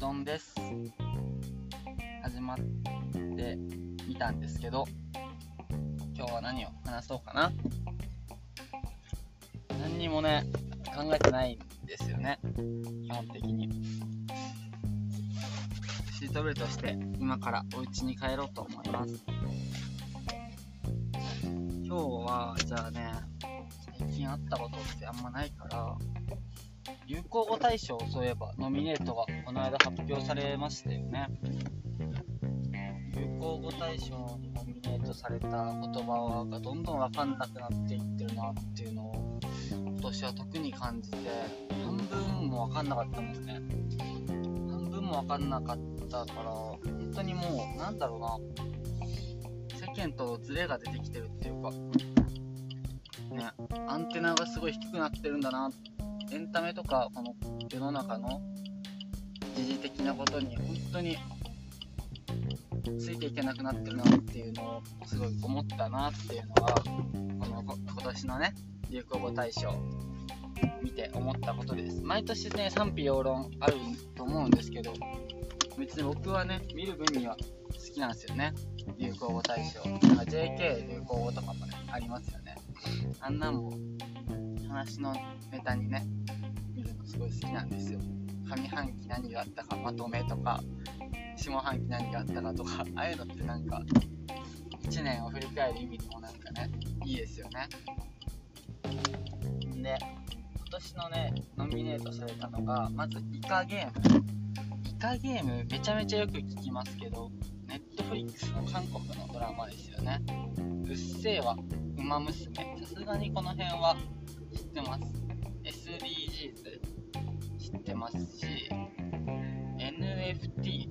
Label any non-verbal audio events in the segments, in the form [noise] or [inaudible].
どんです。始まってみたんですけど今日は何を話そうかな。何にもね考えてないんですよね。基本的に。シートベルトして今からお家に帰ろうと思います。今日はじゃあね最近あったことってあんまないから流行語大賞そういえばノミネートがこの間発表されましたよね。流行語大賞にノミネートされた言葉がどんどん分かんなくなっていってるなっていうのを今年は特に感じて半分も分かんなかったもんね。半分も分かんなかったから本当にもうなんだろうな。世間とズレが出てきてるっていうかねアンテナがすごい低くなってるんだなっエンタメとかこの世の中の時事的なことに本当についていけなくなってるなっていうのをすごい思ったなっていうのはこの今年のね流行語大賞見て思ったことです。毎年ね賛否両論あると思うんですけど別に僕はね見る分には好きなんですよね。流行語大賞。なんか JK 流行語とかもねありますよね。あんなんも話のネタにね見るのすごい好きなんですよ。上半期何があったかまとめとか下半期何があったかとか [laughs] ああいうのってなんか1年を振り返る意味でもなんかねいいですよね。で今年のねノミネートされたのがまずイカゲーム。イカゲームめちゃめちゃよく聞きますけどネットフリックスの韓国のドラマですよね。うっせぇわウマ娘。さすがにこの辺は知ってます。SDGs 知ってますし NFT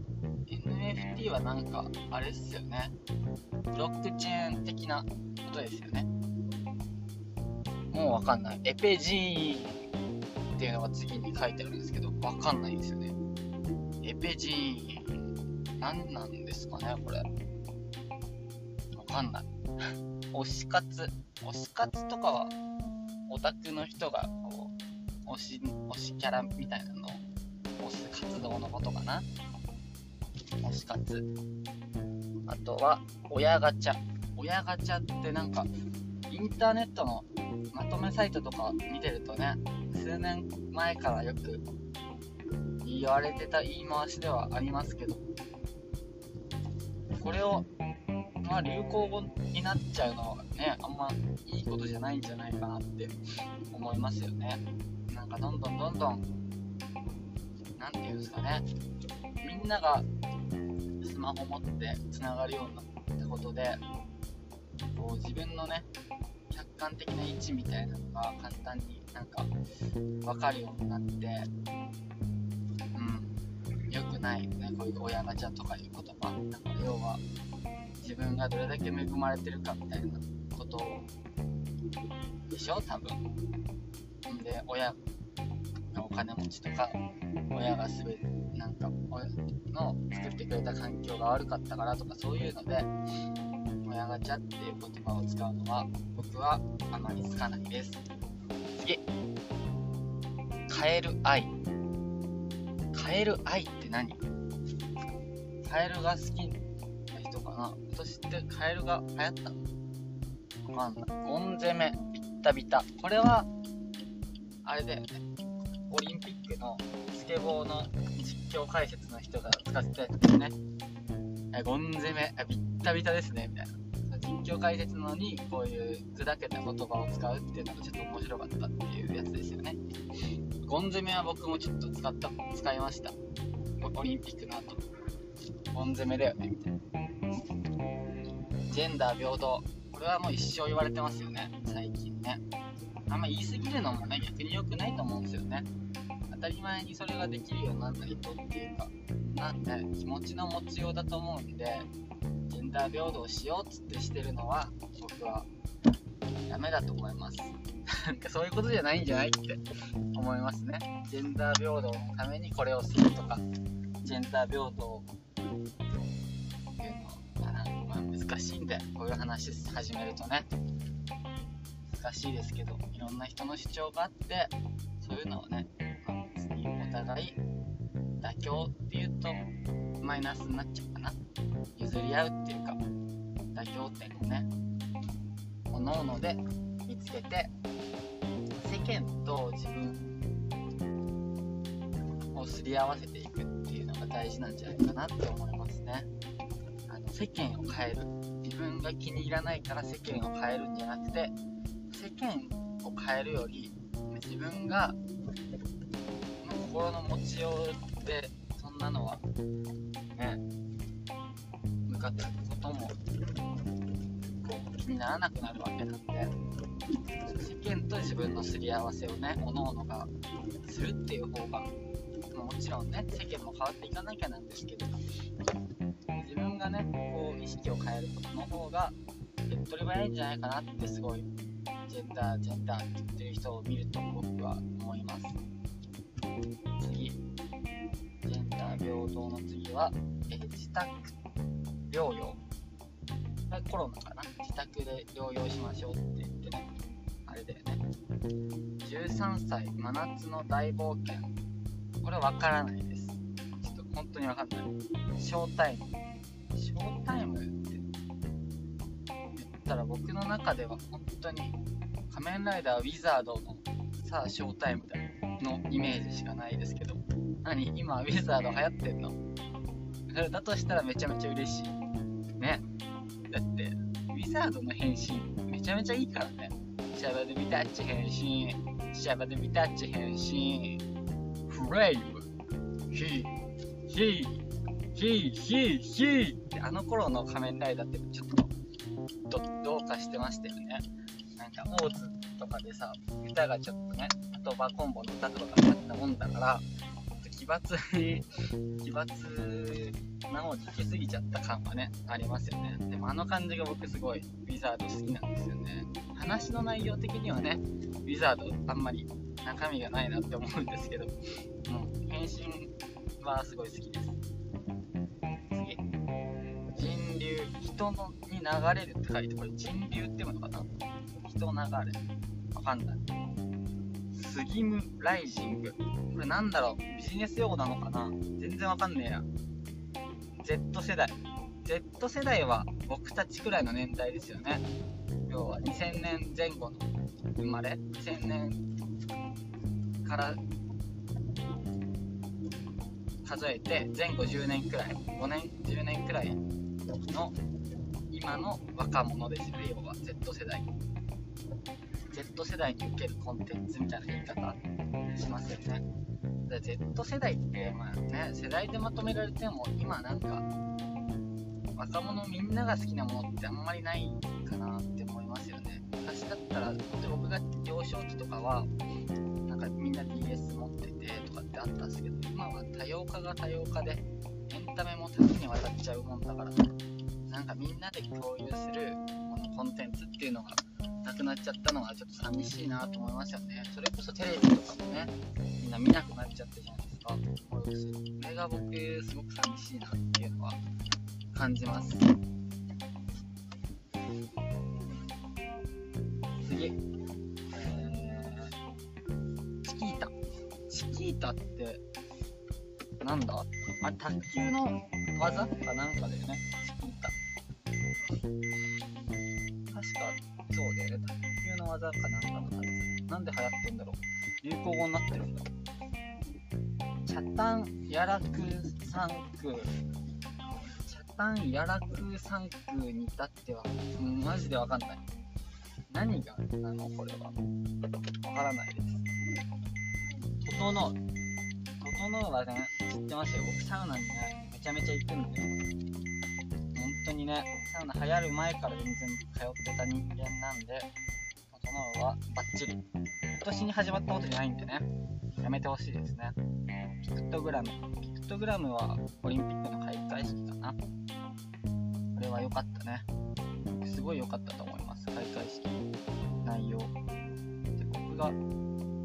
NFT はなんかあれっすよね。ブロックチェーン的なことですよね。もうわかんない。エペジーンっていうのが次に書いてあるんですけどわかんないんですよね。エペジーン何なんですかねこれ。わかんない。[laughs] 推し活。推し活とかはオタクの人がこう推し推しキャラみたいなのを推す活動のことかな。推し活。あとは親ガチャ。親ガチャってなんかインターネットのまとめサイトとか見てるとね数年前からよく言われてた言い回しではありますけどこれをまあ流行語になっちゃうのはねあんまいいことじゃないんじゃないかなって思いますよね。なんかどんどんどんどん何て言うんですかね。みんながスマホ持ってつながるようになったことでこう自分のね客観的な位置みたいなのが簡単になんか分かるようになってうん良くないねこういう親ガチャとかいう言葉。だか要は自分がどれだけ恵まれてるかみたいなことでしょ？多分。で親がお金持ちとか親がすべてなんか親の作ってくれた環境が悪かったからとかそういうので親ガチャっていう言葉を使うのは僕はあまりつかないです。次。カエル愛。カエル愛って何？カエルが好き。な今年ってカエルが流行ったわかんない。ゴン攻めビッタビタ。これはあれだよね。オリンピックのスケボーの実況解説の人が使ってたやつですね。ゴン攻めビッタビタですねみたいな。実況解説のにこういう砕けた言葉を使うっていうのがちょっと面白かったっていうやつですよね。ゴン攻めは僕もちょっと使った使いました。オリンピックの後。ゴン攻めだよねみたいな。ジェンダー平等。これはもう一生言われてますよね。最近ね。あんま言い過ぎるのもね逆に良くないと思うんですよね。当たり前にそれができるようにならないとっていうかなんで気持ちの持ちようだと思うんでジェンダー平等しようっつってしてるのは僕はダメだと思います。なんかそういうことじゃないんじゃないって思いますね。ジェンダー平等のためにこれをするとかジェンダー平等難しいんでこういう話始めるとね。難しいですけどいろんな人の主張があってそういうのをね、お互い妥妥協っていうとマイナスになっちゃうかな。譲り合うっていうか妥協点をねおのおので見つけて世間と自分をすり合わせていくっていうのが大事なんじゃないかなって思いますね。世間を変える。自分が気に入らないから世間を変えるんじゃなくて世間を変えるより自分が心の持ちようでそんなのはね向かっていくこともこう気にならなくなるわけなんで世間と自分のすり合わせをね各々がするっていう方がもちろんね世間も変わっていかなきゃなんですけど自分がねこう意識を変えることの方が手っ取り早いんじゃないかなってすごいジェンダージェンダーって言ってる人を見ると僕は思います。次。ジェンダー平等の次は、え自宅療養。コロナかな？自宅で療養しましょうって言ってねあれだよね。13歳真夏の大冒険。これわからないです。ちょっと本当にわかんない。ショータイム。ショータイムって言ったら僕の中では本当に仮面ライダーウィザードのさあショータイムだのイメージしかないですけど。何今ウィザード流行ってんの？それだとしたらめちゃめちゃ嬉しい。ね。だってウィザードの変身めちゃめちゃいいからね。シャバドゥビタッチ変身。シャバドゥビタッチ変身。フレイムヒーヒーヒーヒーヒーってあの頃の仮面ライダーってちょっとどどうかしてましたよね。なんかオーズとかでさ歌がちょっとね言葉コンボの歌とかがあったもんだから奇抜に奇抜なのに行き過ぎちゃった感はねありますよね。でもあの感じが僕すごいウィザード好きなんですよね話の内容的にはねウィザードあんまり。中身がないなって思うんですけど、うん、変身はすごい好きです。次。人流人のに流れるって書いてこれ人流って読むのかな？人流れわかんない。スギムライジング。これなんだろう？ビジネス用語なのかな？全然わかんねえや。Z 世代。Z 世代は僕たちくらいの年代ですよね。要は2000年前後の生まれ2000年から数えて前後10年くらい5年10年くらいの今の若者ですよね。要は Z 世代。Z 世代に受けるコンテンツみたいな言い方しますよね。Z 世代って、まあね、世代でまとめられても、今なんか、若者みんなが好きなものってあんまりないかなって思いますよね。昔だったら、本当僕が幼少期とかは、なんかみんな DS 持っててとかってあったんですけど、今は多様化が多様化で、エンタメも多岐にわたっちゃうもんだから、なんかみんなで共有するこのコンテンツっていうのがなくなっちゃったのはちょっと寂しいなと思いますよね。それこそテレビとかもね、みんな見なくなっちゃったじゃないですか。それが僕、すごく寂しいなっていうのは感じます。次。えー、チキータ。チキータって、なんだ？あれ、卓球の技かなんかだよね。チキータ。確か、そうだよね。卓球の技かなんかの感じ。なんで流行ってんだろう。流行語になってるんだ。チャタンヤラクサンク。チャタンヤラクサンクに至っては、うんマジでわかんない。何がなのこれは。わからないです。整う。整うはね、知ってますよ。僕サウナにね、めちゃめちゃ行くんで。本当にね、サウナ流行る前から全然通ってた人間なんで、整うはバッチリ。今年に始まったことじゃないんでね、やめてほしいですね。ピクトグラム。ピクトグラムはオリンピックの開会式かな。これは良かったね。すごい良かったと思います。開会式の内容。で僕が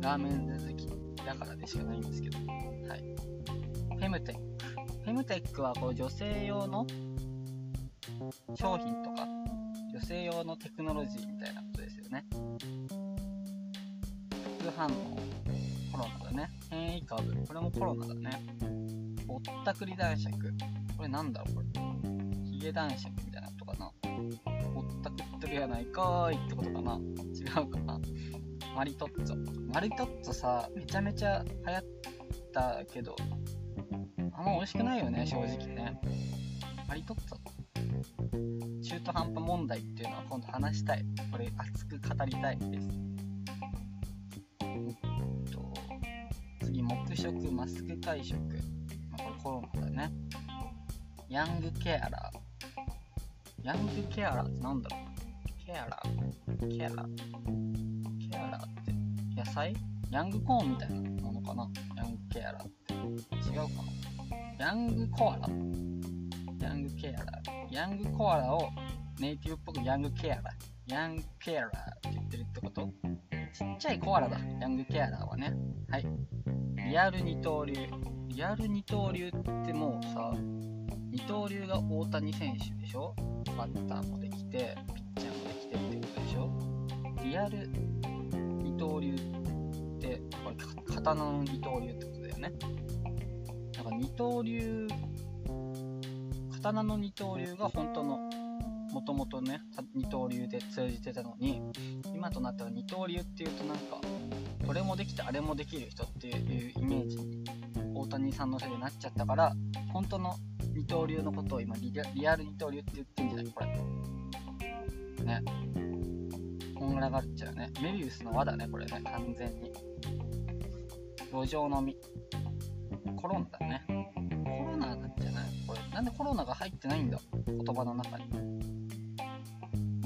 ラーメン好きだからでしかないんですけど。はい。フェムテック。フェムテックはこう女性用の商品とか女性用のテクノロジーみたいなことですよね。副反応、コロナだね。変異株、これもコロナだね。ぼったくり男爵。これなんだろうこれ。ヒゲ男爵みたいなことかな。ぼったくってるやないかーいってことかな。違うかな。マリトッツォ。マリトッツォさ、めちゃめちゃ流行ったけど、あんま美味しくないよね、正直ね。マリトッツォ。中途半端問題っていうのは今度話したい。これ熱く語りたいです。食、マスク会食。まあ、これコロナだよね。ヤングケアラー。ヤングケアラーってなんだろう？ケアラー？ケアラー？ケアラーって野菜？ヤングコーンみたいなものかな？ヤングケアラーって。違うかな？ヤングコアラヤングケアラー。ヤングコアラをネイティブっぽくヤングケアラー。ヤングケアラーって言ってるってこと？ちっちゃいコアラだ。ヤングケアラーはね。はい。リアル二刀流。リアル二刀流ってもうさ、二刀流が大谷選手でしょ？バッターもできて、ピッチャーもできてってことでしょ？リアル二刀流って、これ刀の二刀流ってことだよね。なんか二刀流、刀の二刀流が本当の、もともとね、二刀流で通じてたのに、今となったら二刀流っていうとなんか、これもできてあれもできる人っていうイメージに大谷さんのせいでなっちゃったから、本当の二刀流のことを今リアル二刀流って言ってんじゃない？これ。ね。こんがらがっちゃうね。メビウスの輪だね、これね、完全に。路上飲み。コロナだね。コロナなんじゃない？これ。なんでコロナが入ってないんだ？言葉の中に。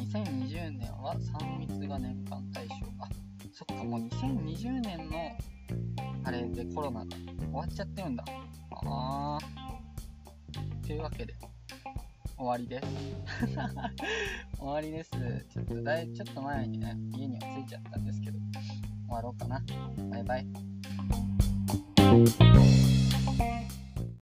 2020年は3密が年間対象。あ、そっか、もう2020年のあれでコロナ終わっちゃってるんだ。あー。というわけで、終わりです。[laughs] 終わりです。ちょっとだい、ちょっと前にね、家には着いちゃったんですけど、終わろうかな。バイバイ。